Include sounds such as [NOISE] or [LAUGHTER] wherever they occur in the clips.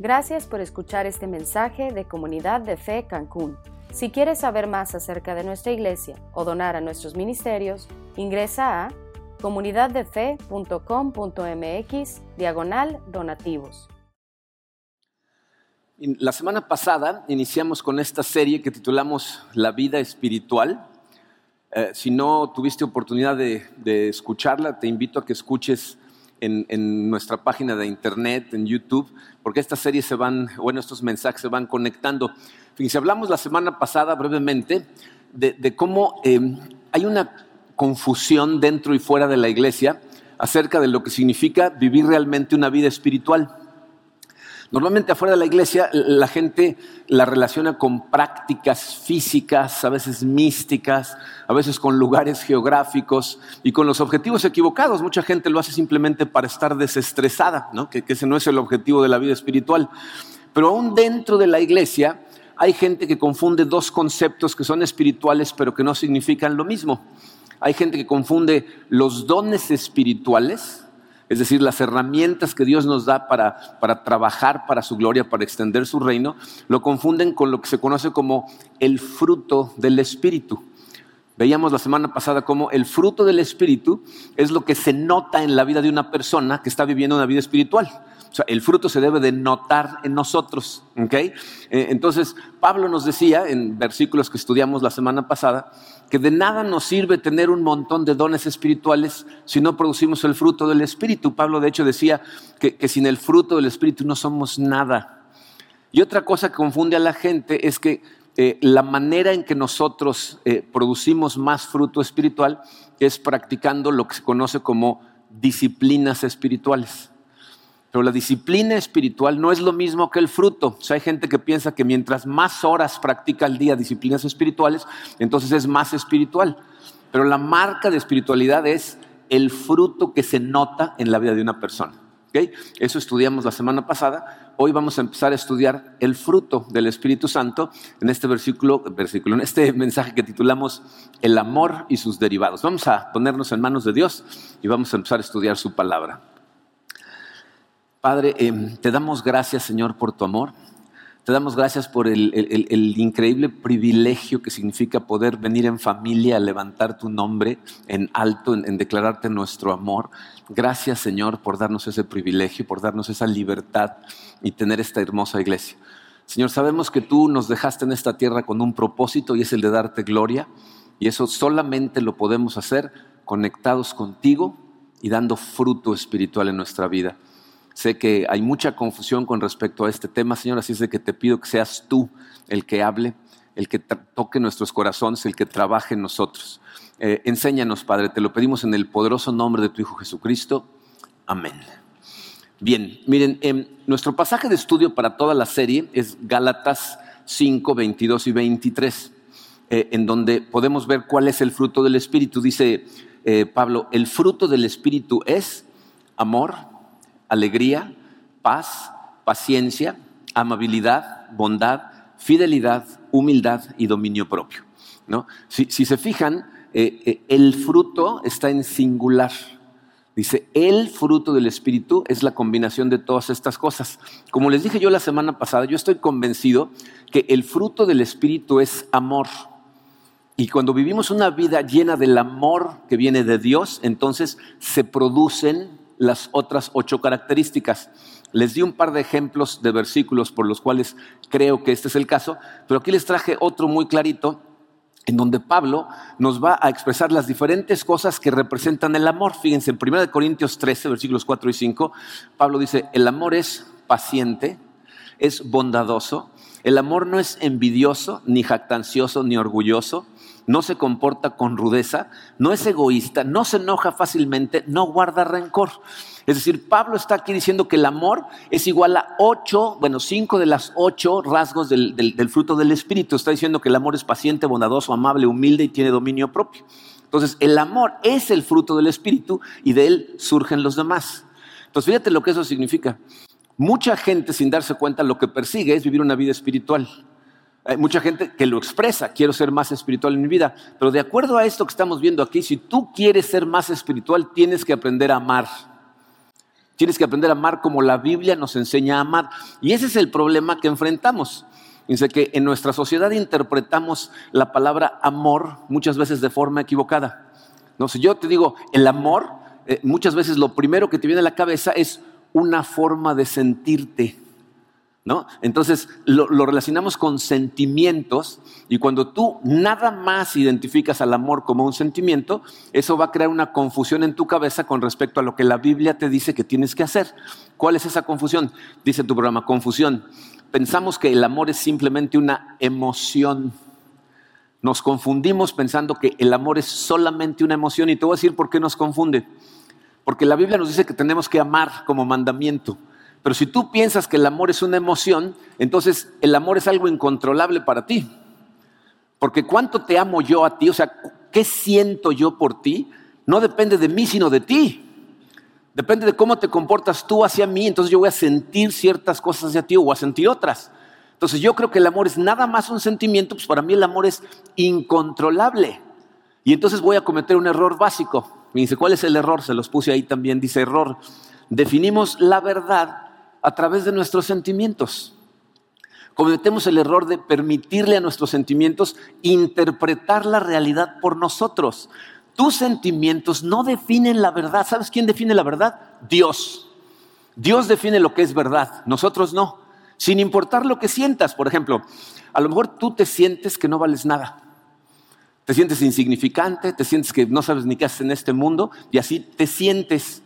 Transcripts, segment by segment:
Gracias por escuchar este mensaje de Comunidad de Fe Cancún. Si quieres saber más acerca de nuestra iglesia o donar a nuestros ministerios, ingresa a comunidaddefe.com.mx diagonal donativos. La semana pasada iniciamos con esta serie que titulamos La vida espiritual. Eh, si no tuviste oportunidad de, de, escucharla, te invito a que escuches en, nuestra página de internet, en YouTube, porque estas series se van, bueno, estos mensajes se van conectando. Fíjense, hablamos la semana pasada brevemente de, de cómo eh, hay una confusión dentro y fuera de la iglesia acerca de lo que significa vivir realmente una vida espiritual. Normalmente afuera de la iglesia la gente la relaciona con prácticas físicas, a veces místicas, a veces con lugares geográficos y con los objetivos equivocados. Mucha gente lo hace simplemente para estar desestresada, que, que ese no es el objetivo de la vida espiritual. Pero aún dentro de la iglesia hay gente que confunde dos conceptos que son espirituales pero que no significan lo mismo. Hay gente que confunde los dones espirituales, es decir, las herramientas que Dios nos da para, para, trabajar para su gloria, para extender su reino, lo confunden con lo que se conoce como el fruto del Espíritu. Veíamos la semana pasada cómo el fruto del Espíritu es lo que se nota en la vida de una persona que está viviendo una vida espiritual. Sea, el fruto se debe de notar en nosotros. ¿okay? Entonces, Pablo nos decía en versículos que estudiamos la semana pasada que de nada nos sirve tener un montón de dones espirituales si no producimos el fruto del Espíritu. Pablo, de hecho, decía que, que sin el fruto del Espíritu no somos nada. Y otra cosa que confunde a la gente es que eh, la manera en que nosotros eh, producimos más fruto espiritual es practicando lo que se conoce como disciplinas espirituales. Pero la disciplina espiritual no es lo mismo que el fruto. O hay gente que piensa que mientras más horas practica al día disciplinas espirituales, entonces es más espiritual. Pero la marca de espiritualidad es el fruto que se nota en la vida de una persona. ¿Okay? Eso estudiamos la semana pasada. Hoy vamos a empezar a estudiar el fruto del Espíritu Santo en este versículo, versículo, en este mensaje que titulamos El amor y sus derivados. Vamos a ponernos en manos de Dios y vamos a empezar a estudiar su palabra. Padre, eh, te damos gracias, Señor, por tu amor. Te damos gracias por el, increíble privilegio que significa poder venir en familia a levantar tu nombre en alto, en, declararte nuestro amor. Gracias, Señor, por darnos ese privilegio, por darnos esa libertad y tener esta hermosa iglesia. Señor, sabemos que tú nos dejaste en esta tierra con un propósito y es el de darte gloria. Y eso solamente lo podemos hacer conectados contigo y dando fruto espiritual en nuestra vida. Sé que hay mucha confusión con respecto a este tema, Señor, así es de que te pido que seas tú el que hable, el que toque nuestros corazones, el que trabaje en nosotros. Eh, enséñanos, Padre, te lo pedimos en el poderoso nombre de tu Hijo Jesucristo. Amén. Bien, miren, eh, nuestro pasaje de estudio para toda la serie es Gálatas 5, 22 y 23, eh, en donde podemos ver cuál es el fruto del Espíritu. Dice eh, Pablo, el fruto del Espíritu es amor, alegría, paz, paciencia, amabilidad, bondad, fidelidad, humildad y dominio propio. ¿no? Si, si se fijan, eh, eh, el fruto está en singular. Dice, el fruto del Espíritu es la combinación de todas estas cosas. Como les dije yo la semana pasada, yo estoy convencido que el fruto del Espíritu es amor. Y cuando vivimos una vida llena del amor que viene de Dios, entonces se producen las otras ocho características. Les di un par de ejemplos de versículos por los cuales creo que este es el caso, pero aquí les traje otro muy clarito en donde Pablo nos va a expresar las diferentes cosas que representan el amor. Fíjense, en 1 Corintios 13, versículos 4 y 5, Pablo dice, el amor es paciente, es bondadoso, el amor no es envidioso, ni jactancioso, ni orgulloso, no se comporta con rudeza, no es egoísta, no se enoja fácilmente, no guarda rencor. Es decir, Pablo está aquí diciendo que el amor es igual a ocho, bueno, cinco de las ocho rasgos del, del, del fruto del Espíritu. Está diciendo que el amor es paciente, bondadoso, amable, humilde y tiene dominio propio. Entonces, el amor es el fruto del Espíritu y de él surgen los demás. Entonces, fíjate lo que eso significa. Mucha gente, sin darse cuenta, lo que persigue es vivir una vida espiritual. Hay mucha gente que lo expresa, quiero ser más espiritual en mi vida, pero de acuerdo a esto que estamos viendo aquí, si tú quieres ser más espiritual, tienes que aprender a amar. Tienes que aprender a amar como la Biblia nos enseña a amar. Y ese es el problema que enfrentamos. Dice que en nuestra sociedad interpretamos la palabra amor muchas veces de forma equivocada. No, si yo te digo el amor, eh, muchas veces lo primero que te viene a la cabeza es una forma de sentirte. Entonces lo, relacionamos con sentimientos y cuando tú nada más identificas al amor como un sentimiento, eso va a crear una confusión en tu cabeza con respecto a lo que la Biblia te dice que tienes que hacer. ¿Cuál es esa confusión? Dice tu programa, confusión. Pensamos que el amor es simplemente una emoción. Nos confundimos pensando que el amor es solamente una emoción y te voy a decir por qué nos confunde. Porque la Biblia nos dice que tenemos que amar como mandamiento. Pero si tú piensas que el amor es una emoción, entonces el amor es algo incontrolable para ti. Porque cuánto te amo yo a ti, o sea, qué siento yo por ti, no depende de mí, sino de ti. Depende de cómo te comportas tú hacia mí, entonces yo voy a sentir ciertas cosas hacia ti o voy a sentir otras. Entonces yo creo que el amor es nada más un sentimiento, pues para mí el amor es incontrolable. Y entonces voy a cometer un error básico. Me dice, ¿cuál es el error? Se los puse ahí también, dice error. Definimos la verdad a través de nuestros sentimientos. Cometemos el error de permitirle a nuestros sentimientos interpretar la realidad por nosotros. Tus sentimientos no definen la verdad. ¿Sabes quién define la verdad? Dios. Dios define lo que es verdad, nosotros no. Sin importar lo que sientas, por ejemplo, a lo mejor tú te sientes que no vales nada. Te sientes insignificante, te sientes que no sabes ni qué haces en este mundo y así te sientes.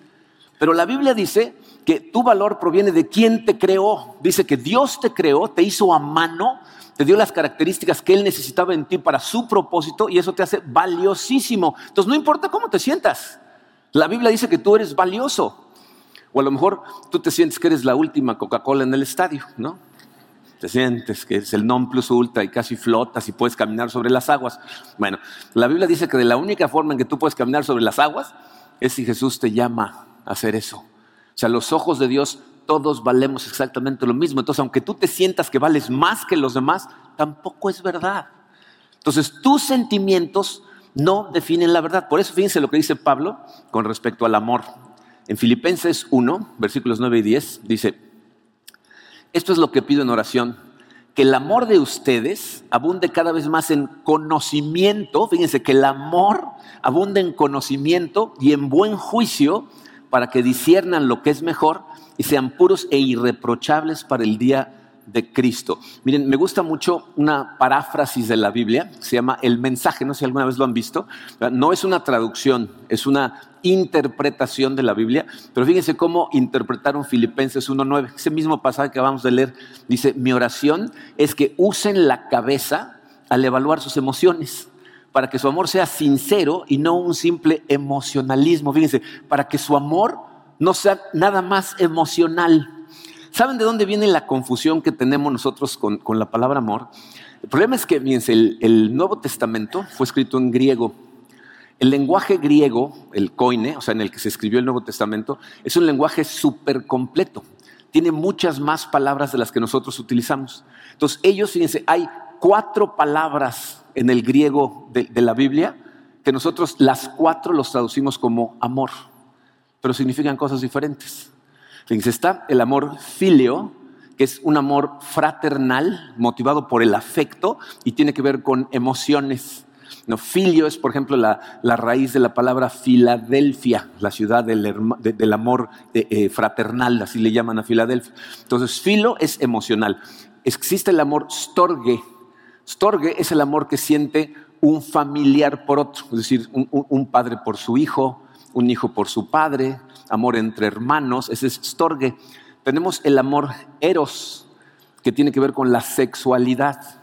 Pero la Biblia dice que tu valor proviene de quien te creó. Dice que Dios te creó, te hizo a mano, te dio las características que Él necesitaba en ti para su propósito y eso te hace valiosísimo. Entonces no importa cómo te sientas. La Biblia dice que tú eres valioso. O a lo mejor tú te sientes que eres la última Coca-Cola en el estadio, ¿no? Te sientes que es el non plus ultra y casi flotas y puedes caminar sobre las aguas. Bueno, la Biblia dice que de la única forma en que tú puedes caminar sobre las aguas es si Jesús te llama a hacer eso. O sea, los ojos de Dios todos valemos exactamente lo mismo. Entonces, aunque tú te sientas que vales más que los demás, tampoco es verdad. Entonces, tus sentimientos no definen la verdad. Por eso, fíjense lo que dice Pablo con respecto al amor. En Filipenses 1, versículos 9 y 10, dice, esto es lo que pido en oración, que el amor de ustedes abunde cada vez más en conocimiento, fíjense que el amor abunde en conocimiento y en buen juicio para que disiernan lo que es mejor y sean puros e irreprochables para el día de Cristo. Miren, me gusta mucho una paráfrasis de la Biblia, se llama El mensaje, no sé si alguna vez lo han visto, no es una traducción, es una interpretación de la Biblia, pero fíjense cómo interpretaron Filipenses 1.9, ese mismo pasaje que vamos a leer, dice, mi oración es que usen la cabeza al evaluar sus emociones para que su amor sea sincero y no un simple emocionalismo. Fíjense, para que su amor no sea nada más emocional. ¿Saben de dónde viene la confusión que tenemos nosotros con, la palabra amor? El problema es que, fíjense, el, Nuevo Testamento fue escrito en griego. El lenguaje griego, el koine, o sea, en el que se escribió el Nuevo Testamento, es un lenguaje súper completo. Tiene muchas más palabras de las que nosotros utilizamos. Entonces, ellos, fíjense, hay cuatro palabras en el griego de, la Biblia que nosotros las cuatro los traducimos como amor, pero significan cosas diferentes. Está el amor filio, que es un amor fraternal, motivado por el afecto y tiene que ver con emociones. No, filio es, por ejemplo, la, raíz de la palabra Filadelfia, la ciudad del, amor eh, fraternal, así le llaman a Filadelfia. Entonces, filo es emocional. Existe el amor storge, Storge es el amor que siente un familiar por otro, es decir, un, padre por su hijo, un hijo por su padre, amor entre hermanos, ese es Storge. Tenemos el amor eros, que tiene que ver con la sexualidad,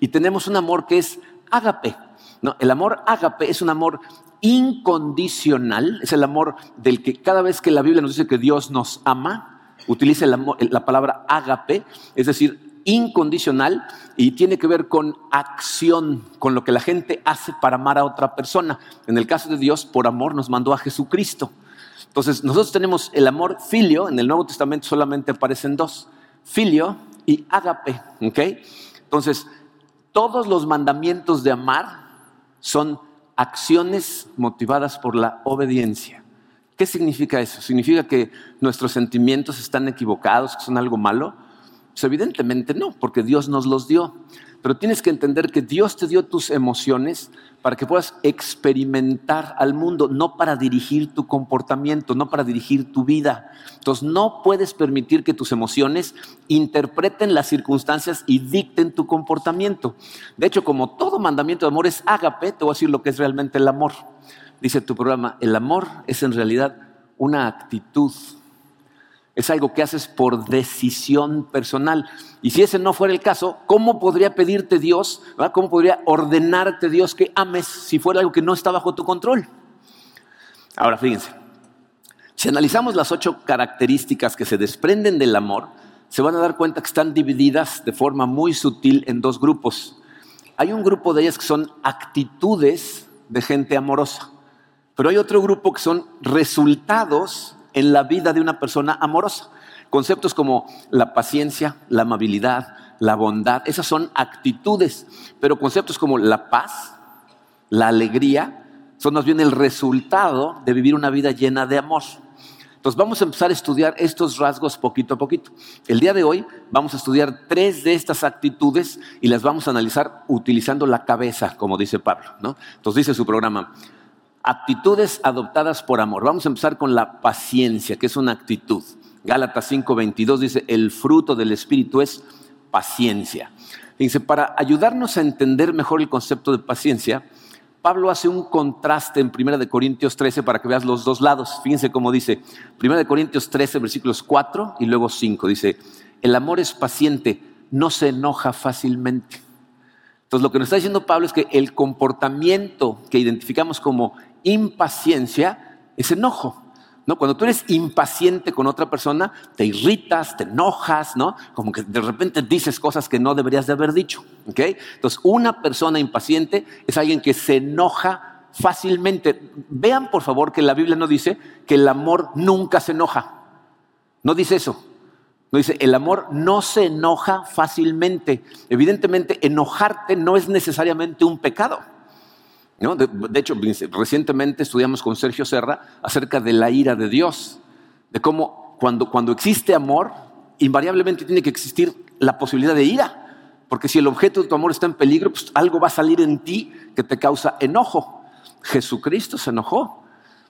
Y tenemos un amor que es ágape. ¿no? El amor ágape es un amor incondicional, es el amor del que cada vez que la Biblia nos dice que Dios nos ama, utiliza la palabra ágape, es decir, incondicional y tiene que ver con acción, con lo que la gente hace para amar a otra persona. En el caso de Dios, por amor nos mandó a Jesucristo. Entonces, nosotros tenemos el amor filio, en el Nuevo Testamento solamente aparecen dos, filio y ágape, ¿ok? Entonces, todos los mandamientos de amar son acciones motivadas por la obediencia. ¿Qué significa eso? ¿Significa que nuestros sentimientos están equivocados, que son algo malo? Pues evidentemente no, porque Dios nos los dio. Pero tienes que entender que Dios te dio tus emociones para que puedas experimentar al mundo, no para dirigir tu comportamiento, no para dirigir tu vida. Entonces no puedes permitir que tus emociones interpreten las circunstancias y dicten tu comportamiento. De hecho, como todo mandamiento de amor es ágape, te voy a decir lo que es realmente el amor dice tu programa, el amor es en realidad una actitud. Es algo que haces por decisión personal. Y si ese no fuera el caso, ¿cómo podría pedirte Dios, cómo podría ordenarte Dios que ames si fuera algo que no está bajo tu control? Ahora, fíjense, si analizamos las ocho características que se desprenden del amor, se van a dar cuenta que están divididas de forma muy sutil en dos grupos. Hay un grupo de ellas que son actitudes de gente amorosa. Pero hay otro grupo que son resultados en la vida de una persona amorosa. Conceptos como la paciencia, la amabilidad, la bondad, esas son actitudes. Pero conceptos como la paz, la alegría, son más bien el resultado de vivir una vida llena de amor. Entonces vamos a empezar a estudiar estos rasgos poquito a poquito. El día de hoy vamos a estudiar tres de estas actitudes y las vamos a analizar utilizando la cabeza, como dice Pablo. ¿no? Entonces dice su programa, Actitudes adoptadas por amor. Vamos a empezar con la paciencia, que es una actitud. Gálatas 5:22 dice, el fruto del Espíritu es paciencia. Dice, para ayudarnos a entender mejor el concepto de paciencia, Pablo hace un contraste en 1 de Corintios 13 para que veas los dos lados. Fíjense cómo dice 1 de Corintios 13, versículos 4 y luego 5. Dice, el amor es paciente, no se enoja fácilmente. Entonces lo que nos está diciendo Pablo es que el comportamiento que identificamos como impaciencia es enojo. ¿no? Cuando tú eres impaciente con otra persona, te irritas, te enojas, ¿no? Como que de repente dices cosas que no deberías de haber dicho. Entonces, una persona impaciente es alguien que se enoja fácilmente. Vean, por favor, que la Biblia no dice que el amor nunca se enoja. No dice eso. No dice, el amor no se enoja fácilmente. Evidentemente, enojarte no es necesariamente un pecado. De, hecho, recientemente estudiamos con Sergio Serra acerca de la ira de Dios, de cómo cuando, cuando existe amor, invariablemente tiene que existir la posibilidad de ira. Porque si el objeto de tu amor está en peligro, pues algo va a salir en ti que te causa enojo. Jesucristo se enojó.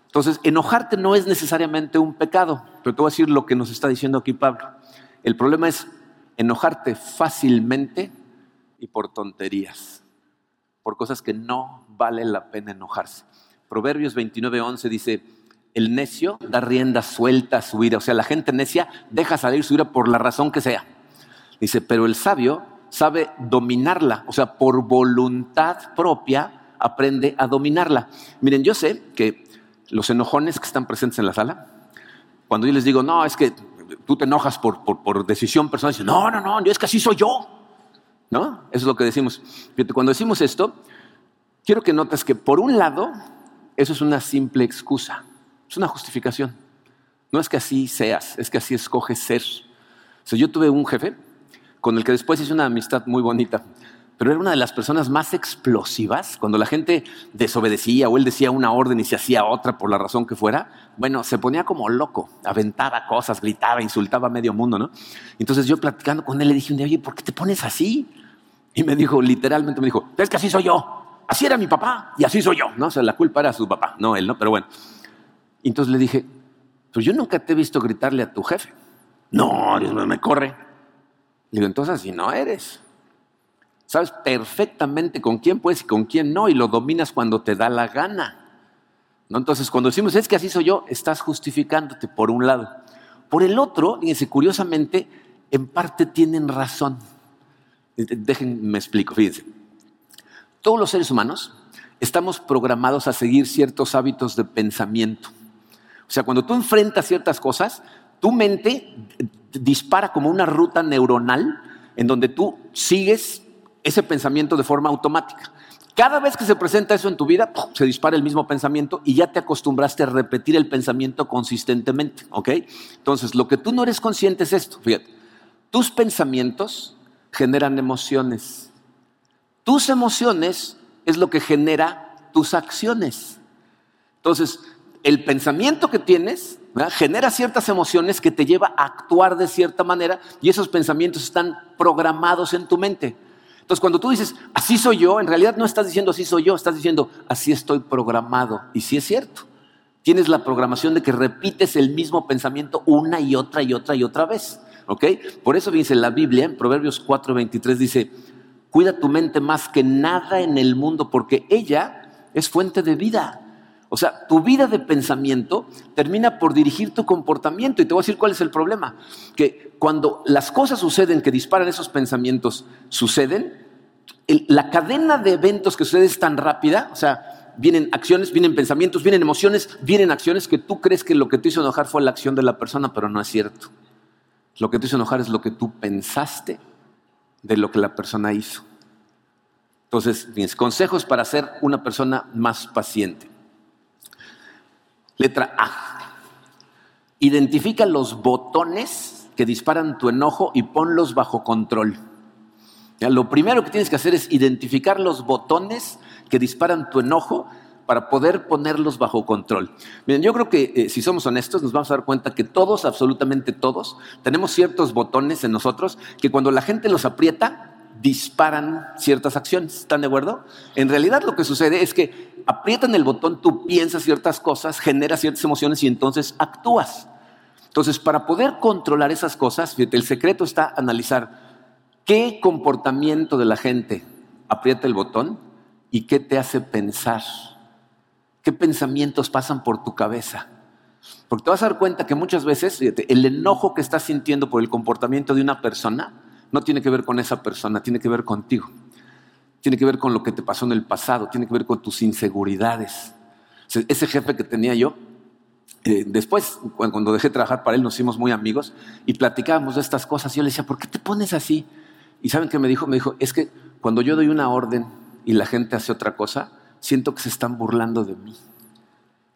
Entonces, enojarte no es necesariamente un pecado, pero te voy a decir lo que nos está diciendo aquí Pablo. El problema es enojarte fácilmente y por tonterías por cosas que no vale la pena enojarse. Proverbios 29:11 dice, el necio da rienda suelta a su ira, o sea, la gente necia deja salir su ira por la razón que sea. Dice, pero el sabio sabe dominarla, o sea, por voluntad propia aprende a dominarla. Miren, yo sé que los enojones que están presentes en la sala, cuando yo les digo, no, es que tú te enojas por, por, decisión personal, dicen, no, no, no, es que así soy yo. ¿No? Eso es lo que decimos. Cuando decimos esto, quiero que notes que por un lado, eso es una simple excusa, es una justificación. No es que así seas, es que así escoges ser. O yo tuve un jefe con el que después hice una amistad muy bonita, pero era una de las personas más explosivas. Cuando la gente desobedecía o él decía una orden y se hacía otra por la razón que fuera, bueno, se ponía como loco, aventaba cosas, gritaba, insultaba a medio mundo, ¿no? Entonces yo platicando con él le dije un día, oye, ¿por qué te pones así? Y me dijo, literalmente me dijo, es que así soy yo. Así era mi papá y así soy yo, ¿no? O sea, la culpa era su papá, no él, ¿no? Pero bueno. Entonces le dije, pues yo nunca te he visto gritarle a tu jefe. No, Dios mío, me corre. Le digo, entonces así no eres. Sabes perfectamente con quién puedes y con quién no, y lo dominas cuando te da la gana. ¿No? Entonces, cuando decimos, es que así soy yo, estás justificándote por un lado. Por el otro, fíjense, curiosamente, en parte tienen razón. Déjenme explico, fíjense. Todos los seres humanos estamos programados a seguir ciertos hábitos de pensamiento. O sea, cuando tú enfrentas ciertas cosas, tu mente dispara como una ruta neuronal en donde tú sigues ese pensamiento de forma automática. Cada vez que se presenta eso en tu vida, se dispara el mismo pensamiento y ya te acostumbraste a repetir el pensamiento consistentemente, ¿ok? Entonces, lo que tú no eres consciente es esto, fíjate, tus pensamientos generan emociones, tus emociones es lo que genera tus acciones. Entonces, el pensamiento que tienes genera ciertas emociones que te lleva a actuar de cierta manera y esos pensamientos están programados en tu mente. Entonces, cuando tú dices, así soy yo, en realidad no estás diciendo así soy yo, estás diciendo, así estoy programado. Y sí es cierto. Tienes la programación de que repites el mismo pensamiento una y otra y otra y otra vez. ¿Ok? Por eso dice la Biblia, en Proverbios 4:23 dice, cuida tu mente más que nada en el mundo, porque ella es fuente de vida. O sea, tu vida de pensamiento termina por dirigir tu comportamiento. Y te voy a decir cuál es el problema. Que cuando las cosas suceden que disparan esos pensamientos, suceden, la cadena de eventos que sucede es tan rápida, o sea, vienen acciones, vienen pensamientos, vienen emociones, vienen acciones que tú crees que lo que te hizo enojar fue la acción de la persona, pero no es cierto. Lo que te hizo enojar es lo que tú pensaste de lo que la persona hizo. Entonces, mis consejos para ser una persona más paciente. Letra A. Identifica los botones que disparan tu enojo y ponlos bajo control. lo primero que tienes que hacer es identificar los botones que disparan tu enojo para poder ponerlos bajo control. Miren, yo creo que eh, si somos honestos nos vamos a dar cuenta que todos, absolutamente todos, tenemos ciertos botones en nosotros que cuando la gente los aprieta, disparan ciertas acciones. ¿Están de acuerdo? En realidad lo que sucede es que aprietan el botón, tú piensas ciertas cosas, generas ciertas emociones y entonces actúas. Entonces, para poder controlar esas cosas, fíjate, el secreto está analizar qué comportamiento de la gente aprieta el botón y qué te hace pensar. ¿Qué pensamientos pasan por tu cabeza? Porque te vas a dar cuenta que muchas veces fíjate, el enojo que estás sintiendo por el comportamiento de una persona no tiene que ver con esa persona, tiene que ver contigo. Tiene que ver con lo que te pasó en el pasado, tiene que ver con tus inseguridades. Ese jefe que tenía yo, eh, después, cuando dejé de trabajar para él, nos hicimos muy amigos y platicábamos de estas cosas. Yo le decía, ¿por qué te pones así? Y ¿saben qué me dijo? Me dijo, es que cuando yo doy una orden y la gente hace otra cosa, siento que se están burlando de mí.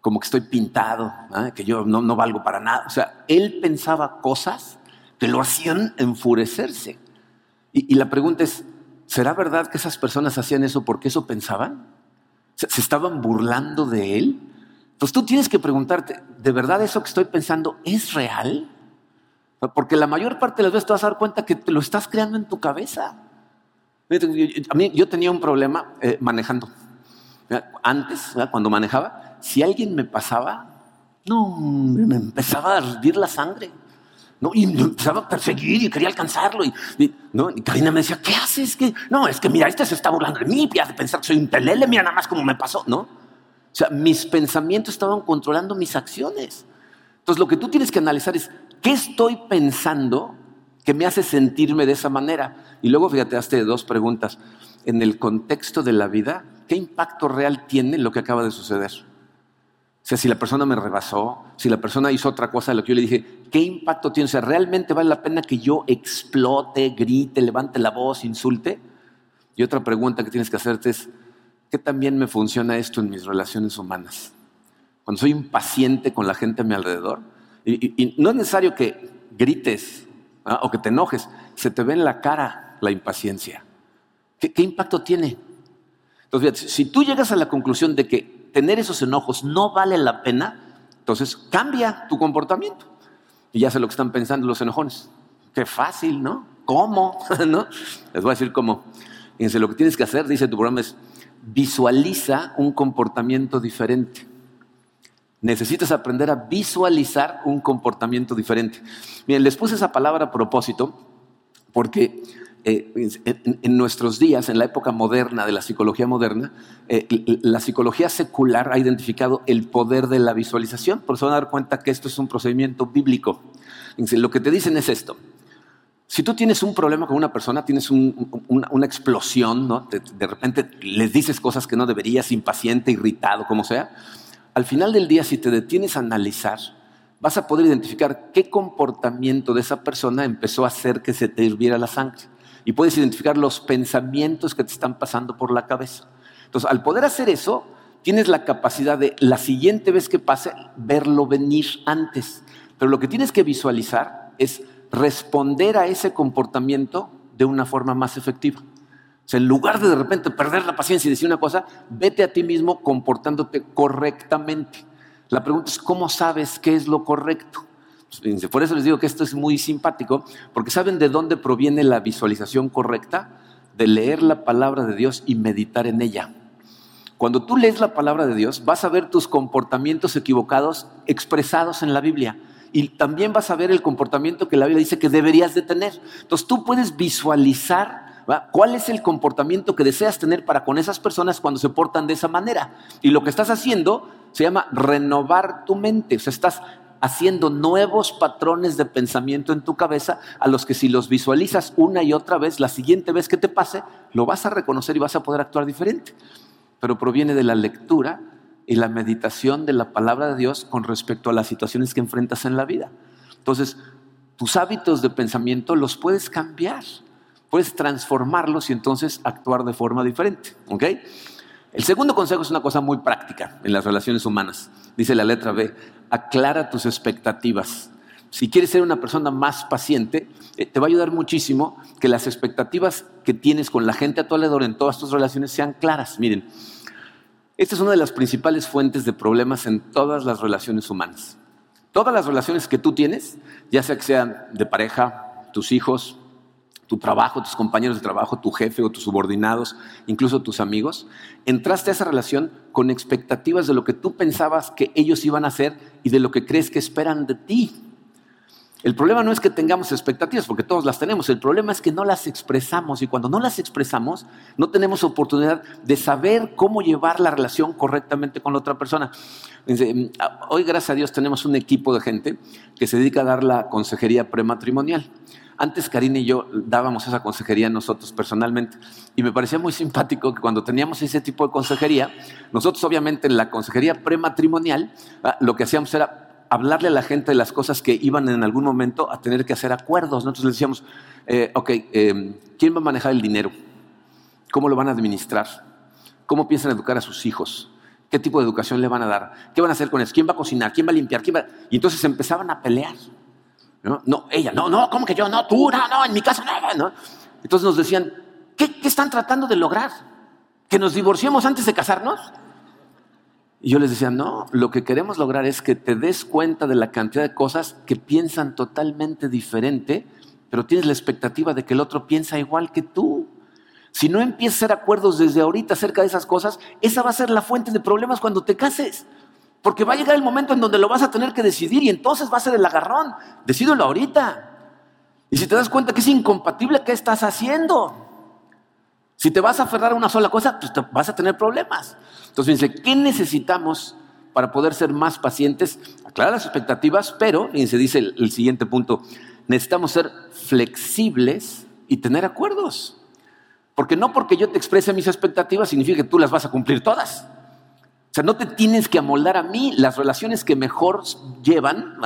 Como que estoy pintado, ¿ah? que yo no, no valgo para nada. O sea, él pensaba cosas que lo hacían enfurecerse. Y, la pregunta es, ¿será verdad que esas personas hacían eso porque eso pensaban? ¿Se, estaban burlando de él? Pues tú tienes que preguntarte, ¿de verdad eso que estoy pensando es real? Porque la mayor parte de las veces te vas a dar cuenta que te lo estás creando en tu cabeza. A mí yo tenía un problema eh, manejando. Antes, cuando manejaba, si alguien me pasaba, no, me empezaba a ardir la sangre. ¿no? Y me empezaba a perseguir y quería alcanzarlo. Y, ¿no? y Karina me decía, ¿qué haces? que No, es que mira, este se está burlando de mí, y hace pensar que soy un pelele, mira nada más cómo me pasó, ¿no? O sea, mis pensamientos estaban controlando mis acciones. Entonces, lo que tú tienes que analizar es, ¿qué estoy pensando que me hace sentirme de esa manera? Y luego, fíjate, hazte dos preguntas. En el contexto de la vida, ¿qué impacto real tiene lo que acaba de suceder? O sea, si la persona me rebasó, si la persona hizo otra cosa de lo que yo le dije, ¿qué impacto tiene? O sea, ¿realmente vale la pena que yo explote, grite, levante la voz, insulte? Y otra pregunta que tienes que hacerte es, ¿qué también me funciona esto en mis relaciones humanas? Cuando soy impaciente con la gente a mi alrededor, y, no es necesario que grites o que te enojes, se te ve en la cara la impaciencia. ¿Qué, impacto tiene? Entonces, si tú llegas a la conclusión de que tener esos enojos no vale la pena, entonces cambia tu comportamiento. Y ya sé lo que están pensando los enojones. Qué fácil, ¿no? ¿Cómo? [LAUGHS] Les voy a decir cómo. Fíjense, lo que tienes que hacer, dice tu programa, es visualiza un comportamiento diferente. Necesitas aprender a visualizar un comportamiento diferente. Miren, les puse esa palabra a propósito porque eh, en, nuestros días, en la época moderna de la psicología moderna, eh, la psicología secular ha identificado el poder de la visualización. Por eso van a dar cuenta que esto es un procedimiento bíblico. Lo que te dicen es esto. Si tú tienes un problema con una persona, tienes una, explosión, ¿no? de, de repente les dices cosas que no deberías, impaciente, irritado, como sea, al final del día, si te detienes a analizar, vas a poder identificar qué comportamiento de esa persona empezó a hacer que se te hirviera la sangre y puedes identificar los pensamientos que te están pasando por la cabeza. Entonces, al poder hacer eso, tienes la capacidad de la siguiente vez que pase, verlo venir antes. Pero lo que tienes que visualizar es responder a ese comportamiento de una forma más efectiva. O sea, en lugar de de repente perder la paciencia y decir una cosa, vete a ti mismo comportándote correctamente. La pregunta es, ¿cómo sabes qué es lo correcto? Por eso les digo que esto es muy simpático, porque ¿saben de dónde proviene la visualización correcta? De leer la palabra de Dios y meditar en ella. Cuando tú lees la palabra de Dios, vas a ver tus comportamientos equivocados expresados en la Biblia. Y también vas a ver el comportamiento que la Biblia dice que deberías de tener. Entonces tú puedes visualizar cuál es el comportamiento que deseas tener para con esas personas cuando se portan de esa manera. Y lo que estás haciendo se llama renovar tu mente. O sea, estás haciendo nuevos patrones de pensamiento en tu cabeza a los que si los visualizas una y otra vez, la siguiente vez que te pase, lo vas a reconocer y vas a poder actuar diferente. Pero proviene de la lectura y la meditación de la palabra de Dios con respecto a las situaciones que enfrentas en la vida. Entonces, tus hábitos de pensamiento los puedes cambiar, puedes transformarlos y entonces actuar de forma diferente. ¿ok?, el segundo consejo es una cosa muy práctica en las relaciones humanas. Dice la letra B, aclara tus expectativas. Si quieres ser una persona más paciente, eh, te va a ayudar muchísimo que las expectativas que tienes con la gente a tu alrededor en todas tus relaciones sean claras. Miren, esta es una de las principales fuentes de problemas en todas las relaciones humanas. Todas las relaciones que tú tienes, ya sea que sean de pareja, tus hijos, tu trabajo, tus compañeros de trabajo, tu jefe o tus subordinados, incluso tus amigos, entraste a esa relación con expectativas de lo que tú pensabas que ellos iban a hacer y de lo que crees que esperan de ti. El problema no es que tengamos expectativas, porque todos las tenemos, el problema es que no las expresamos y cuando no las expresamos no tenemos oportunidad de saber cómo llevar la relación correctamente con la otra persona. Hoy, gracias a Dios, tenemos un equipo de gente que se dedica a dar la consejería prematrimonial. Antes Karina y yo dábamos esa consejería nosotros personalmente y me parecía muy simpático que cuando teníamos ese tipo de consejería, nosotros obviamente en la consejería prematrimonial ah, lo que hacíamos era hablarle a la gente de las cosas que iban en algún momento a tener que hacer acuerdos. Nosotros les decíamos, eh, ok, eh, ¿quién va a manejar el dinero? ¿Cómo lo van a administrar? ¿Cómo piensan educar a sus hijos? ¿Qué tipo de educación le van a dar? ¿Qué van a hacer con eso? ¿Quién va a cocinar? ¿Quién va a limpiar? ¿Quién? Y entonces empezaban a pelear. ¿No? ella, no, no, ¿cómo que yo? No, tú, no, no, en mi casa no, no. Entonces nos decían, ¿qué, están tratando de lograr? ¿Que nos divorciemos antes de casarnos? Y yo les decía, no, lo que queremos lograr es que te des cuenta de la cantidad de cosas que piensan totalmente diferente, pero tienes la expectativa de que el otro piensa igual que tú. Si no empiezas a hacer acuerdos desde ahorita acerca de esas cosas, esa va a ser la fuente de problemas cuando te cases. Porque va a llegar el momento en donde lo vas a tener que decidir y entonces va a ser el agarrón. Decídelo ahorita. Y si te das cuenta que es incompatible, ¿qué estás haciendo? Si te vas a aferrar a una sola cosa, pues te vas a tener problemas. Entonces, fíjense, ¿qué necesitamos para poder ser más pacientes? Aclarar las expectativas, pero, fíjense, dice el, el siguiente punto, necesitamos ser flexibles y tener acuerdos. Porque no porque yo te exprese mis expectativas significa que tú las vas a cumplir todas. O sea, no te tienes que amoldar a mí. Las relaciones que mejor llevan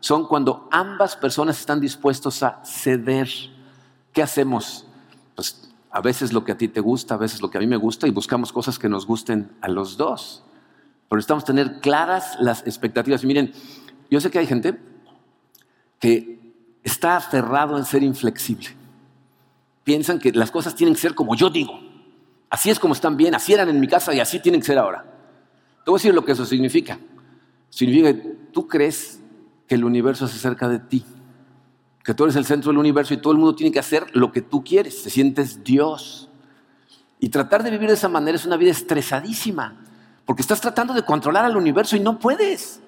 son cuando ambas personas están dispuestos a ceder. ¿Qué hacemos? Pues a veces lo que a ti te gusta, a veces lo que a mí me gusta y buscamos cosas que nos gusten a los dos. Pero necesitamos tener claras las expectativas. Y miren, yo sé que hay gente que está aferrado en ser inflexible. Piensan que las cosas tienen que ser como yo digo. Así es como están bien, así eran en mi casa y así tienen que ser ahora. Te voy a decir lo que eso significa. Significa que tú crees que el universo se acerca de ti, que tú eres el centro del universo y todo el mundo tiene que hacer lo que tú quieres, te sientes Dios. Y tratar de vivir de esa manera es una vida estresadísima, porque estás tratando de controlar al universo y no puedes.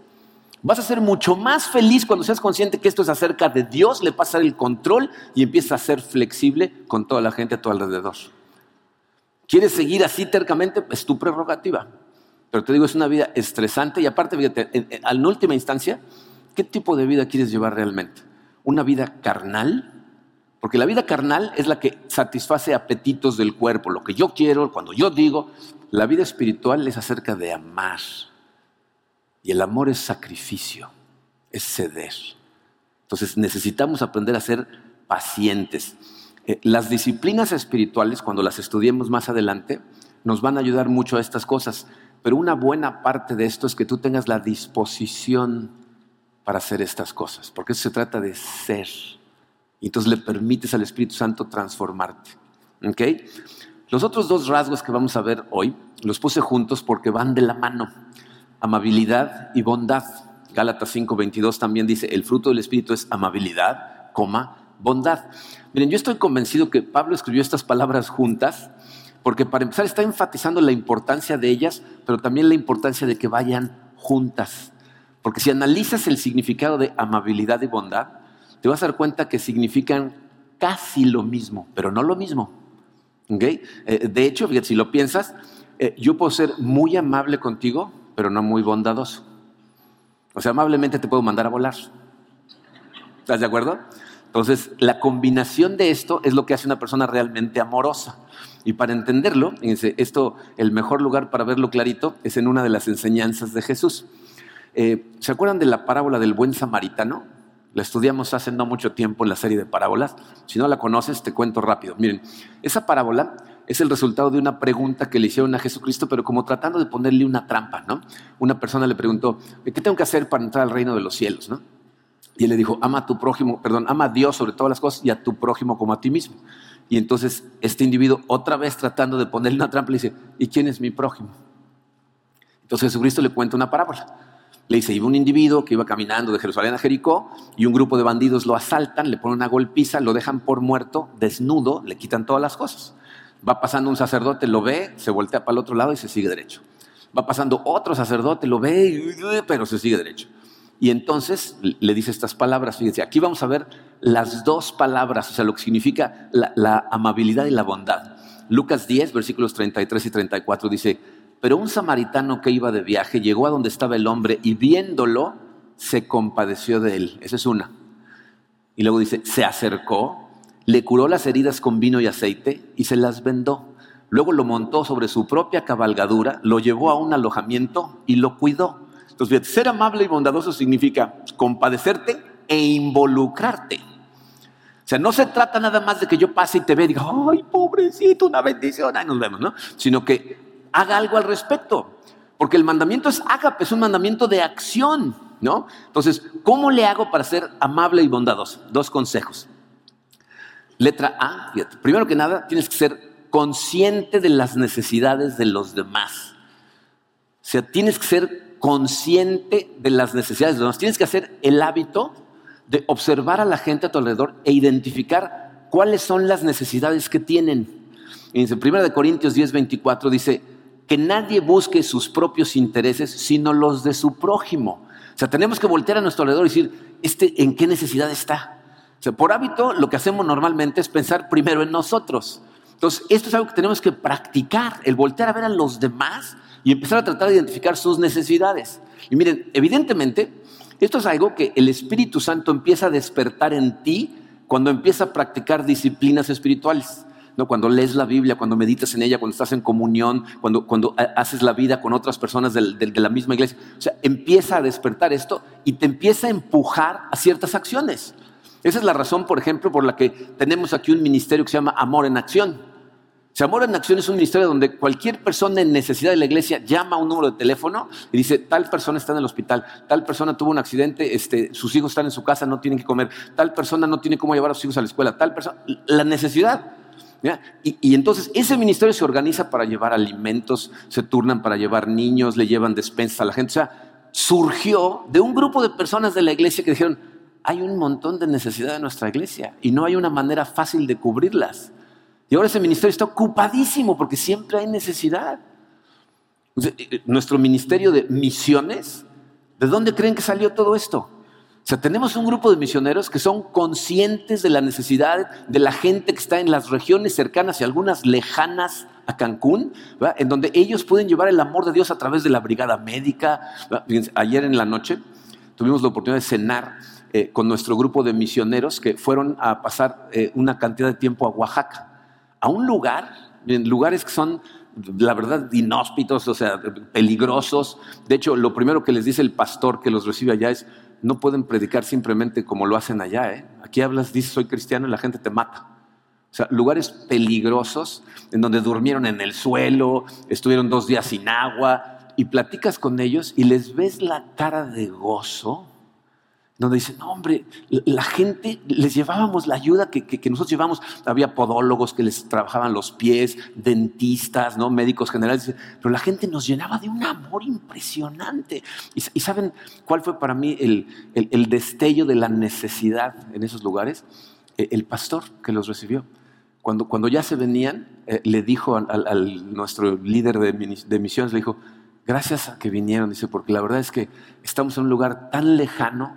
Vas a ser mucho más feliz cuando seas consciente que esto es acerca de Dios, le pasas el control y empiezas a ser flexible con toda la gente a tu alrededor. ¿Quieres seguir así tercamente? Es tu prerrogativa. Pero te digo, es una vida estresante y aparte, fíjate, en, última instancia, ¿qué tipo de vida quieres llevar realmente? ¿Una vida carnal? Porque la vida carnal es la que satisface apetitos del cuerpo, lo que yo quiero, cuando yo digo. La vida espiritual es acerca de amar. Y el amor es sacrificio, es ceder. Entonces necesitamos aprender a ser pacientes. Eh, las disciplinas espirituales, cuando las estudiemos más adelante, nos van a ayudar mucho a estas cosas. Pero una buena parte de esto es que tú tengas la disposición para hacer estas cosas, porque eso se trata de ser. Y entonces le permites al Espíritu Santo transformarte. Los otros dos rasgos que vamos a ver hoy los puse juntos porque van de la mano. amabilidad y bondad. Gálatas 5:22 también dice, el fruto del Espíritu es amabilidad, coma, bondad. Miren, yo estoy convencido que Pablo escribió estas palabras juntas porque para empezar está enfatizando la importancia de ellas, pero también la importancia de que vayan juntas. Porque si analizas el significado de amabilidad y bondad, te vas a dar cuenta que significan casi lo mismo, pero no lo mismo. Eh, de hecho, si lo piensas, eh, yo puedo ser muy amable contigo, pero no muy bondadoso. O sea, amablemente te puedo mandar a volar. ¿Estás de acuerdo? Entonces, la combinación de esto es lo que hace una persona realmente amorosa. Y para entenderlo, fíjense, esto, el mejor lugar para verlo clarito es en una de las enseñanzas de Jesús. Eh, ¿Se acuerdan de la parábola del buen samaritano? La estudiamos hace no mucho tiempo en la serie de parábolas. Si no la conoces, te cuento rápido. Miren, esa parábola es el resultado de una pregunta que le hicieron a Jesucristo, pero como tratando de ponerle una trampa, ¿no? Una persona le preguntó, ¿qué tengo que hacer para entrar al reino de los cielos, no? Y él le dijo, ama a tu prójimo, perdón, ama a Dios sobre todas las cosas y a tu prójimo como a ti mismo. Y entonces este individuo, otra vez tratando de ponerle una trampa, le dice, ¿y quién es mi prójimo? Entonces Jesucristo le cuenta una parábola. Le dice, iba un individuo que iba caminando de Jerusalén a Jericó y un grupo de bandidos lo asaltan, le ponen una golpiza, lo dejan por muerto, desnudo, le quitan todas las cosas. Va pasando un sacerdote, lo ve, se voltea para el otro lado y se sigue derecho. Va pasando otro sacerdote, lo ve, pero se sigue derecho. Y entonces le dice estas palabras, fíjense, aquí vamos a ver las dos palabras, o sea, lo que significa la, amabilidad y la bondad. Lucas 10, versículos 33 y 34 dice, pero un samaritano que iba de viaje llegó a donde estaba el hombre y viéndolo se compadeció de él. Esa es una. Y luego dice, se acercó, le curó las heridas con vino y aceite y se las vendó. Luego lo montó sobre su propia cabalgadura, lo llevó a un alojamiento y lo cuidó. Entonces, ser amable y bondadoso significa compadecerte e involucrarte. O sea, no se trata nada más de que yo pase y te vea y diga, ay, pobrecito, una bendición, ahí nos vemos, ¿no? Sino que haga algo al respecto. Porque el mandamiento es ágape, es un mandamiento de acción, ¿no? Entonces, ¿cómo le hago para ser amable y bondadoso? Dos consejos. Letra A, primero que nada, tienes que ser consciente de las necesidades de los demás. O sea, tienes que ser consciente de las necesidades de los demás. Tienes que hacer el hábito de observar a la gente a tu alrededor e identificar cuáles son las necesidades que tienen. En 1 Corintios 10, 24 dice que nadie busque sus propios intereses, sino los de su prójimo. O sea, tenemos que voltear a nuestro alrededor y decir, ¿este en qué necesidad está? O sea, por hábito, lo que hacemos normalmente es pensar primero en nosotros. Entonces, esto es algo que tenemos que practicar, el voltear a ver a los demás y empezar a tratar de identificar sus necesidades. Y miren, evidentemente, esto es algo que el Espíritu Santo empieza a despertar en ti cuando empieza a practicar disciplinas espirituales. ¿no? Cuando lees la Biblia, cuando meditas en ella, cuando estás en comunión, cuando, cuando haces la vida con otras personas de, de la misma iglesia. O sea, empieza a despertar esto y te empieza a empujar a ciertas acciones. Esa es la razón, por ejemplo, por la que tenemos aquí un ministerio que se llama Amor en Acción. Si Amor en Acción es un ministerio donde cualquier persona en necesidad de la iglesia llama a un número de teléfono y dice, tal persona está en el hospital, tal persona tuvo un accidente, este, sus hijos están en su casa, no tienen que comer, tal persona no tiene cómo llevar a sus hijos a la escuela, tal persona, la necesidad. Y, y, entonces ese ministerio se organiza para llevar alimentos, se turnan para llevar niños, le llevan despensas a la gente. O sea, surgió de un grupo de personas de la iglesia que dijeron, hay un montón de necesidad en nuestra iglesia y no hay una manera fácil de cubrirlas. Y ahora ese ministerio está ocupadísimo porque siempre hay necesidad. Eh, nuestro ministerio de misiones, ¿de dónde creen que salió todo esto? O sea, tenemos un grupo de misioneros que son conscientes de la necesidad de la gente que está en las regiones cercanas y algunas lejanas a Cancún, en donde ellos pueden llevar el amor de Dios a través de la brigada médica. ayer en la noche tuvimos la oportunidad de cenar eh, con nuestro grupo de misioneros que fueron a pasar eh, una cantidad de tiempo a Oaxaca a un lugar, en lugares que son, la verdad, inhóspitos, o sea, peligrosos. De hecho, lo primero que les dice el pastor que los recibe allá es, no pueden predicar simplemente como lo hacen allá. ¿eh? Aquí hablas, dices, soy cristiano y la gente te mata. O sea, lugares peligrosos en donde durmieron en el suelo, estuvieron dos días sin agua y platicas con ellos y les ves la cara de gozo. Donde dice, no hombre, la gente, les llevábamos la ayuda que, nosotros llevamos. Había podólogos que les trabajaban los pies, dentistas, ¿no? médicos generales, pero la gente nos llenaba de un amor impresionante. ¿Y, saben cuál fue para mí el, destello de la necesidad en esos lugares? E, el, pastor que los recibió. Cuando, cuando ya se venían, eh, le dijo a nuestro líder de, de misiones, le dijo, Gracias a que vinieron, dice, porque la verdad es que estamos en un lugar tan lejano,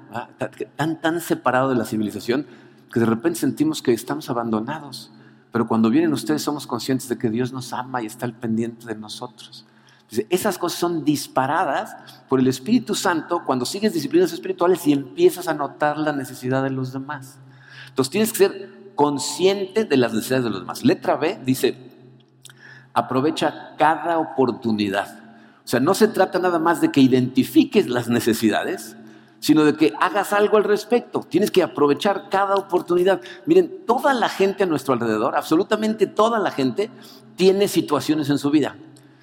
tan, tan separado de la civilización, que de repente sentimos que estamos abandonados. Pero cuando vienen ustedes somos conscientes de que Dios nos ama y está al pendiente de nosotros. Esas cosas son disparadas por el Espíritu Santo cuando sigues disciplinas espirituales y empiezas a notar la necesidad de los demás. Entonces tienes que ser consciente de las necesidades de los demás. Letra B dice, aprovecha cada oportunidad sea, no se trata nada más de que identifiques las necesidades, sino de que hagas algo al respecto. Tienes que aprovechar cada oportunidad. Miren, toda la gente a nuestro alrededor, absolutamente toda la gente, tiene situaciones en su vida.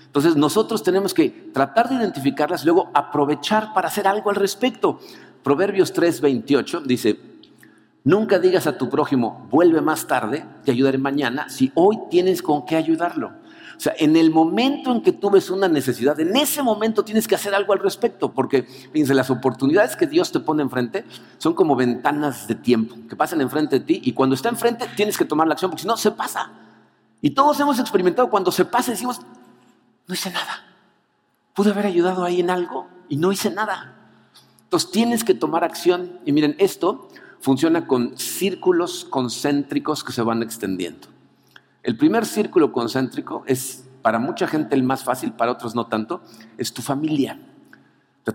Entonces nosotros tenemos que tratar de identificarlas luego aprovechar para hacer algo al respecto. Proverbios 3:28 dice, nunca digas a tu prójimo, vuelve más tarde, te ayudaré mañana, si hoy tienes con qué ayudarlo. O sea, en el momento en que tú ves una necesidad, en ese momento tienes que hacer algo al respecto, porque fíjense, las oportunidades que Dios te pone enfrente son como ventanas de tiempo que pasan enfrente de ti y cuando está enfrente tienes que tomar la acción, porque si no, se pasa. Y todos hemos experimentado cuando se pasa decimos, no hice nada. Pude haber ayudado ahí en algo y no hice nada. Entonces tienes que tomar acción y miren, esto funciona con círculos concéntricos que se van extendiendo. El primer círculo concéntrico es para mucha gente el más fácil, para otros no tanto, es tu familia.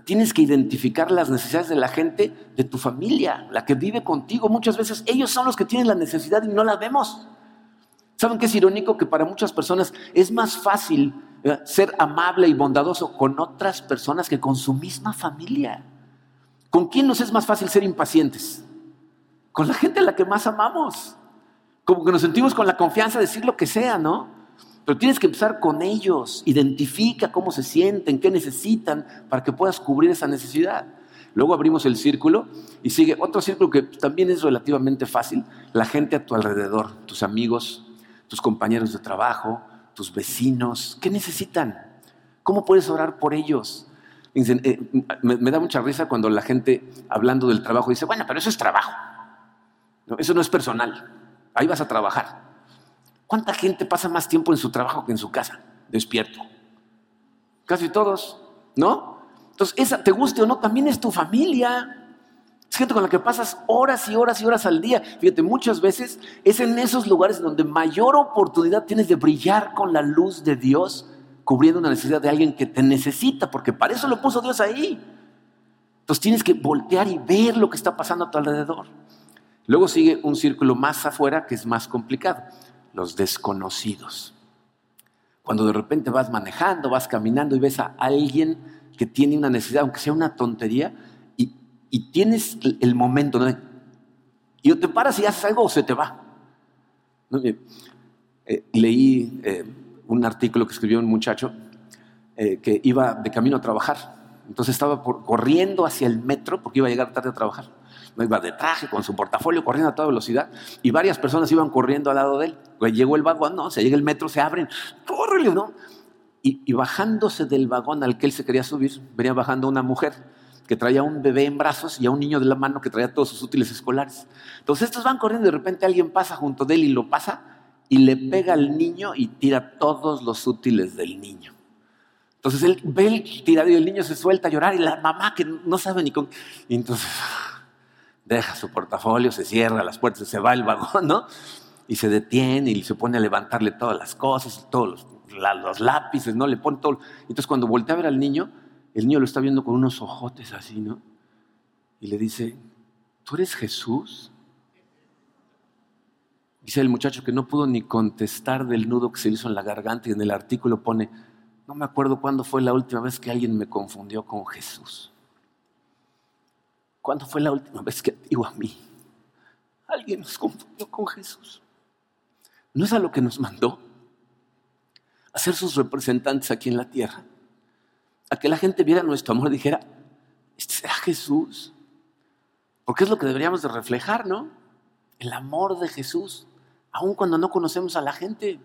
tienes que identificar las necesidades de la gente de tu familia, la que vive contigo. Muchas veces ellos son los que tienen la necesidad y no la vemos. ¿Saben qué es irónico? Que para muchas personas es más fácil ser amable y bondadoso con otras personas que con su misma familia. ¿Con quién nos es más fácil ser impacientes? Con la gente a la que más amamos. Como que nos sentimos con la confianza de decir lo que sea, ¿no? Pero tienes que empezar con ellos. Identifica cómo se sienten, qué necesitan para que puedas cubrir esa necesidad. Luego abrimos el círculo y sigue otro círculo que también es relativamente fácil. La gente a tu alrededor, tus amigos, tus compañeros de trabajo, tus vecinos. ¿Qué necesitan? ¿Cómo puedes orar por ellos? Eh, me, da mucha risa cuando la gente hablando del trabajo dice, bueno, pero eso es trabajo. eso no es personal. Ahí vas a trabajar. ¿Cuánta gente pasa más tiempo en su trabajo que en su casa, despierto? Casi todos, ¿no? Entonces, esa, te guste o no, también es tu familia. Es gente con la que pasas horas y horas y horas al día. Fíjate, muchas veces es en esos lugares donde mayor oportunidad tienes de brillar con la luz de Dios, cubriendo una necesidad de alguien que te necesita, porque para eso lo puso Dios ahí. Entonces tienes que voltear y ver lo que está pasando a tu alrededor. Luego sigue un círculo más afuera que es más complicado, los desconocidos. Cuando de repente vas manejando, vas caminando y ves a alguien que tiene una necesidad, aunque sea una tontería, y, tienes el momento, ¿no? Y o te paras y haces algo o se te va. Eh, leí eh, un artículo que escribió un muchacho eh, que iba de camino a trabajar. Entonces estaba corriendo hacia el metro porque iba a llegar tarde a trabajar iba de traje, con su portafolio, corriendo a toda velocidad, y varias personas iban corriendo al lado de él. Llegó el vagón, no, se llega el metro, se abren, córrele, ¿no? Y, bajándose del vagón al que él se quería subir, venía bajando una mujer que traía un bebé en brazos y a un niño de la mano que traía todos sus útiles escolares. Entonces estos van corriendo y de repente alguien pasa junto de él y lo pasa y le pega al niño y tira todos los útiles del niño. Entonces él ve el tirado y el niño se suelta a llorar y la mamá que no sabe ni con... Entonces deja su portafolio, se cierra las puertas, se va el vagón, ¿no? Y se detiene y se pone a levantarle todas las cosas, todos los, lápices, ¿no? Le pone todo. Entonces cuando voltea a ver al niño, el niño lo está viendo con unos ojotes así, ¿no? Y le dice, ¿tú eres Jesús? Dice el muchacho que no pudo ni contestar del nudo que se hizo en la garganta y en el artículo pone, no me acuerdo cuándo fue la última vez que alguien me confundió con Jesús. ¿Cuándo fue la última vez que digo a mí? Alguien nos confundió con Jesús. ¿No es a lo que nos mandó? A ser sus representantes aquí en la tierra. A que la gente viera nuestro amor y dijera, este será Jesús. Porque es lo que deberíamos de reflejar, ¿no? El amor de Jesús, aun cuando no conocemos a la gente.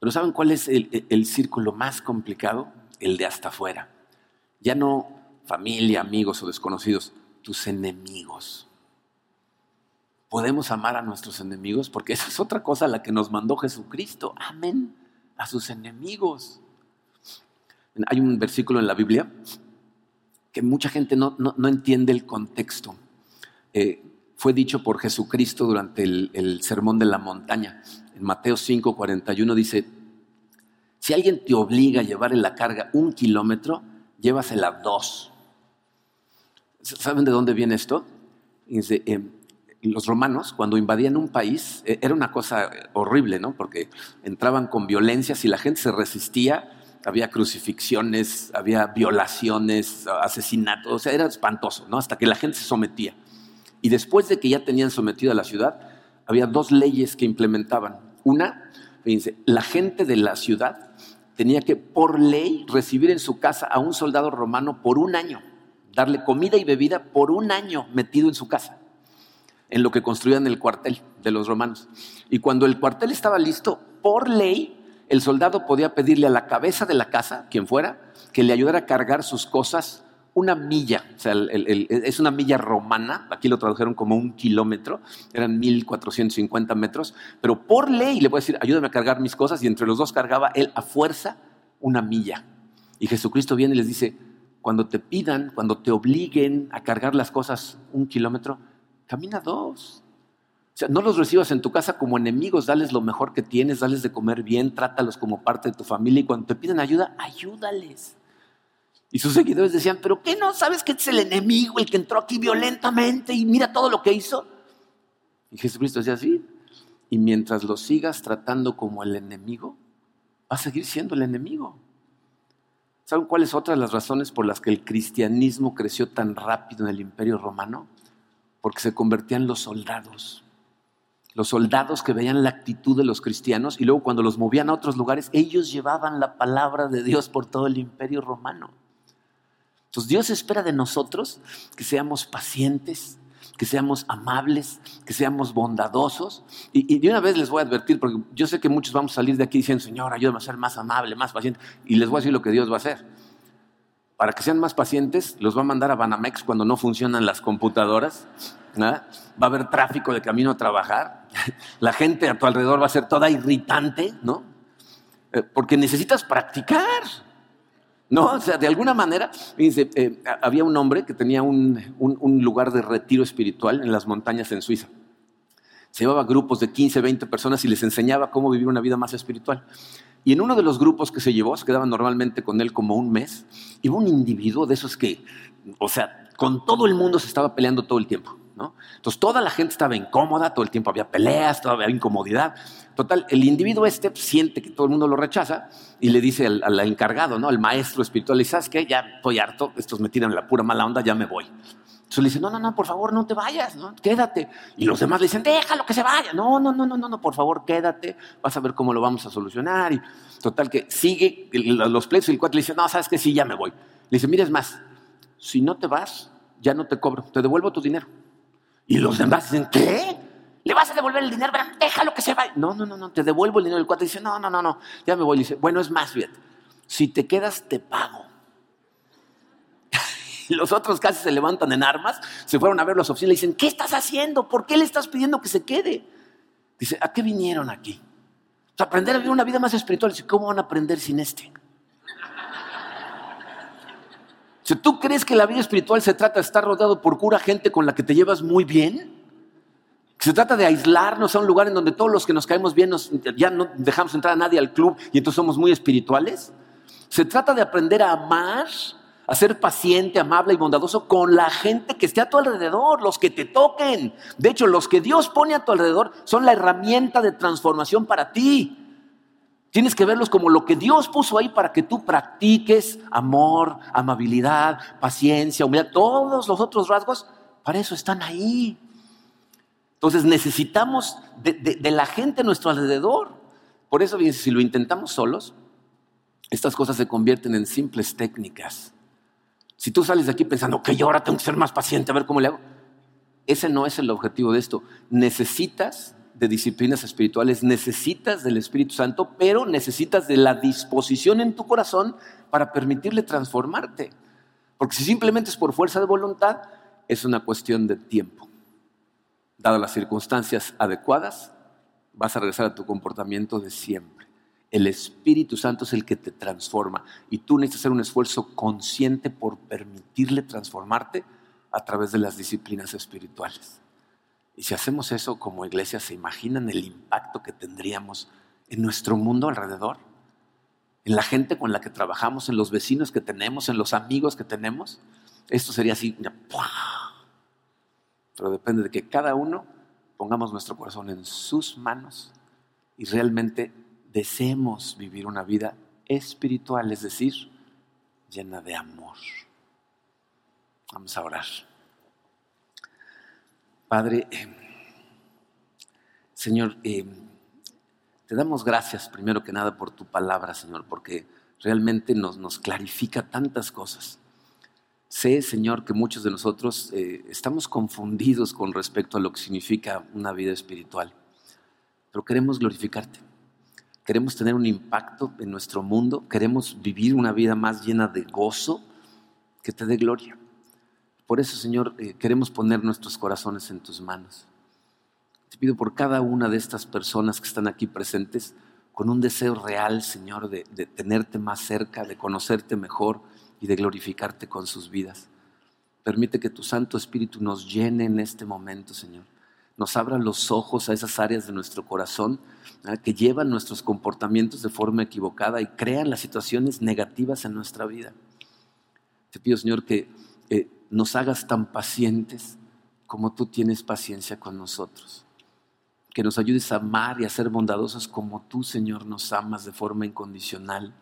Pero ¿saben cuál es el, el círculo más complicado? El de hasta afuera. Ya no familia, amigos o desconocidos, tus enemigos. Podemos amar a nuestros enemigos porque esa es otra cosa a la que nos mandó Jesucristo. Amén a sus enemigos. Hay un versículo en la Biblia que mucha gente no, entiende el contexto. Eh, fue dicho por Jesucristo durante el, el, sermón de la montaña. En Mateo 5, 41 dice, si alguien te obliga a llevar en la carga un kilómetro, llévasela dos. ¿Saben de dónde viene esto? Eh, los romanos, cuando invadían un país, eh, era una cosa horrible, ¿no? Porque entraban con violencia, si la gente se resistía, había crucifixiones, había violaciones, asesinatos, o sea, era espantoso, ¿no? Hasta que la gente se sometía. Y después de que ya tenían sometido a la ciudad, había dos leyes que implementaban. Una, fíjense, la gente de la ciudad tenía que, por ley, recibir en su casa a un soldado romano por un año darle comida y bebida por un año metido en su casa, en lo que construían el cuartel de los romanos. Y cuando el cuartel estaba listo, por ley, el soldado podía pedirle a la cabeza de la casa, quien fuera, que le ayudara a cargar sus cosas una milla, o sea, es una milla romana, aquí lo tradujeron como un kilómetro, eran 1450 metros, pero por ley le puede decir, ayúdame a cargar mis cosas, y entre los dos cargaba él a fuerza una milla. Y Jesucristo viene y les dice, cuando te pidan, cuando te obliguen a cargar las cosas un kilómetro, camina dos. O sea, no los recibas en tu casa como enemigos, dales lo mejor que tienes, dales de comer bien, trátalos como parte de tu familia y cuando te piden ayuda, ayúdales. Y sus seguidores decían, pero ¿qué no sabes que es el enemigo, el que entró aquí violentamente y mira todo lo que hizo? Y Jesucristo decía así, y mientras lo sigas tratando como el enemigo, va a seguir siendo el enemigo. ¿Saben cuáles otras las razones por las que el cristianismo creció tan rápido en el imperio romano? Porque se convertían los soldados. Los soldados que veían la actitud de los cristianos y luego cuando los movían a otros lugares, ellos llevaban la palabra de Dios por todo el imperio romano. Entonces Dios espera de nosotros que seamos pacientes, que seamos amables, que seamos bondadosos. Y, de una vez les voy a advertir, porque yo sé que muchos vamos a salir de aquí diciendo, Señor, ayúdame a ser más amable, más paciente. Y les voy a decir lo que Dios va a hacer. Para que sean más pacientes, los va a mandar a Banamex cuando no funcionan las computadoras. Va a haber tráfico de camino a trabajar. [LAUGHS] La gente a tu alrededor va a ser toda irritante, ¿no? Eh, porque necesitas practicar. No, o sea, de alguna manera, eh, había un hombre que tenía un, lugar de retiro espiritual en las montañas en Suiza. Se llevaba grupos de 15, 20 personas y les enseñaba cómo vivir una vida más espiritual. Y en uno de los grupos que se llevó, se quedaban normalmente con él como un mes, iba un individuo de esos que, o sea, con todo el mundo se estaba peleando todo el tiempo. Entonces toda la gente estaba incómoda, todo el tiempo había peleas, todavía había incomodidad. Total, el individuo este siente que todo el mundo lo rechaza y le dice al, encargado, ¿no? al maestro espiritual, dice, ¿sabes qué? Ya estoy harto, estos me tiran la pura mala onda, ya me voy. Entonces le dice, no, no, no, por favor, no te vayas, ¿no? quédate. Y los demás le dicen, déjalo que se vaya. No, no, no, no, no, no, por favor, quédate, vas a ver cómo lo vamos a solucionar. Y total, que sigue los pleitos y el cuate le dice, no, sabes que sí, ya me voy. Le dice, mira, es más, si no te vas, ya no te cobro, te devuelvo tu dinero. Y los demás dicen, ¿qué? ¿Le vas a devolver el dinero? Déjalo que se vaya. No, no, no, no, te devuelvo el dinero. El cuate dice, no, no, no, no, ya me voy. dice, bueno, es más, bien, si te quedas, te pago. [LAUGHS] Los otros casi se levantan en armas, se fueron a ver los oficiales y le dicen, ¿qué estás haciendo? ¿Por qué le estás pidiendo que se quede? Dice, ¿a qué vinieron aquí? O sea, aprender a vivir una vida más espiritual. Dice, ¿cómo van a aprender sin este? Si tú crees que la vida espiritual se trata de estar rodeado por cura gente con la que te llevas muy bien, se trata de aislarnos a un lugar en donde todos los que nos caemos bien ya no dejamos entrar a nadie al club y entonces somos muy espirituales. Se trata de aprender a amar, a ser paciente, amable y bondadoso con la gente que esté a tu alrededor, los que te toquen. De hecho, los que Dios pone a tu alrededor son la herramienta de transformación para ti. Tienes que verlos como lo que Dios puso ahí para que tú practiques amor, amabilidad, paciencia, humildad, todos los otros rasgos, para eso están ahí. Entonces necesitamos de, la gente a nuestro alrededor. Por eso, si lo intentamos solos, estas cosas se convierten en simples técnicas. Si tú sales de aquí pensando, que yo ahora tengo que ser más paciente, a ver cómo le hago. Ese no es el objetivo de esto. Necesitas de disciplinas espirituales, necesitas del Espíritu Santo, pero necesitas de la disposición en tu corazón para permitirle transformarte. Porque si simplemente es por fuerza de voluntad, es una cuestión de tiempo. Dadas las circunstancias adecuadas, vas a regresar a tu comportamiento de siempre. El Espíritu Santo es el que te transforma y tú necesitas hacer un esfuerzo consciente por permitirle transformarte a través de las disciplinas espirituales. Y si hacemos eso como iglesia, ¿se imaginan el impacto que tendríamos en nuestro mundo alrededor? En la gente con la que trabajamos, en los vecinos que tenemos, en los amigos que tenemos. Esto sería así, pero depende de que cada uno pongamos nuestro corazón en sus manos y realmente deseemos vivir una vida espiritual, es decir, llena de amor. Vamos a orar. Padre, eh, Señor, eh, te damos gracias primero que nada por tu palabra, Señor, porque realmente nos, nos clarifica tantas cosas. Sé, Señor, que muchos de nosotros eh, estamos confundidos con respecto a lo que significa una vida espiritual, pero queremos glorificarte. Queremos tener un impacto en nuestro mundo, queremos vivir una vida más llena de gozo que te dé gloria. Por eso, Señor, eh, queremos poner nuestros corazones en tus manos. Te pido por cada una de estas personas que están aquí presentes, con un deseo real, Señor, de, de tenerte más cerca, de conocerte mejor y de glorificarte con sus vidas. Permite que tu Santo Espíritu nos llene en este momento, Señor. Nos abra los ojos a esas áreas de nuestro corazón que llevan nuestros comportamientos de forma equivocada y crean las situaciones negativas en nuestra vida. Te pido, Señor, que eh, nos hagas tan pacientes como tú tienes paciencia con nosotros. Que nos ayudes a amar y a ser bondadosos como tú, Señor, nos amas de forma incondicional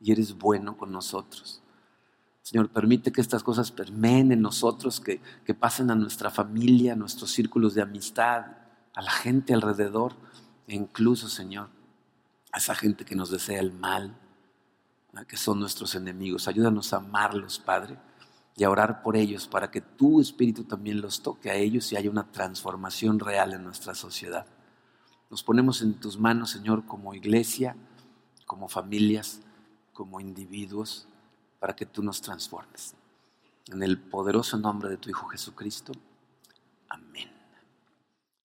y eres bueno con nosotros. Señor, permite que estas cosas permeen en nosotros, que, que pasen a nuestra familia, a nuestros círculos de amistad, a la gente alrededor, e incluso, Señor, a esa gente que nos desea el mal, que son nuestros enemigos. Ayúdanos a amarlos, Padre y a orar por ellos para que tu Espíritu también los toque a ellos y haya una transformación real en nuestra sociedad. Nos ponemos en tus manos, Señor, como iglesia, como familias, como individuos, para que tú nos transformes. En el poderoso nombre de tu Hijo Jesucristo. Amén.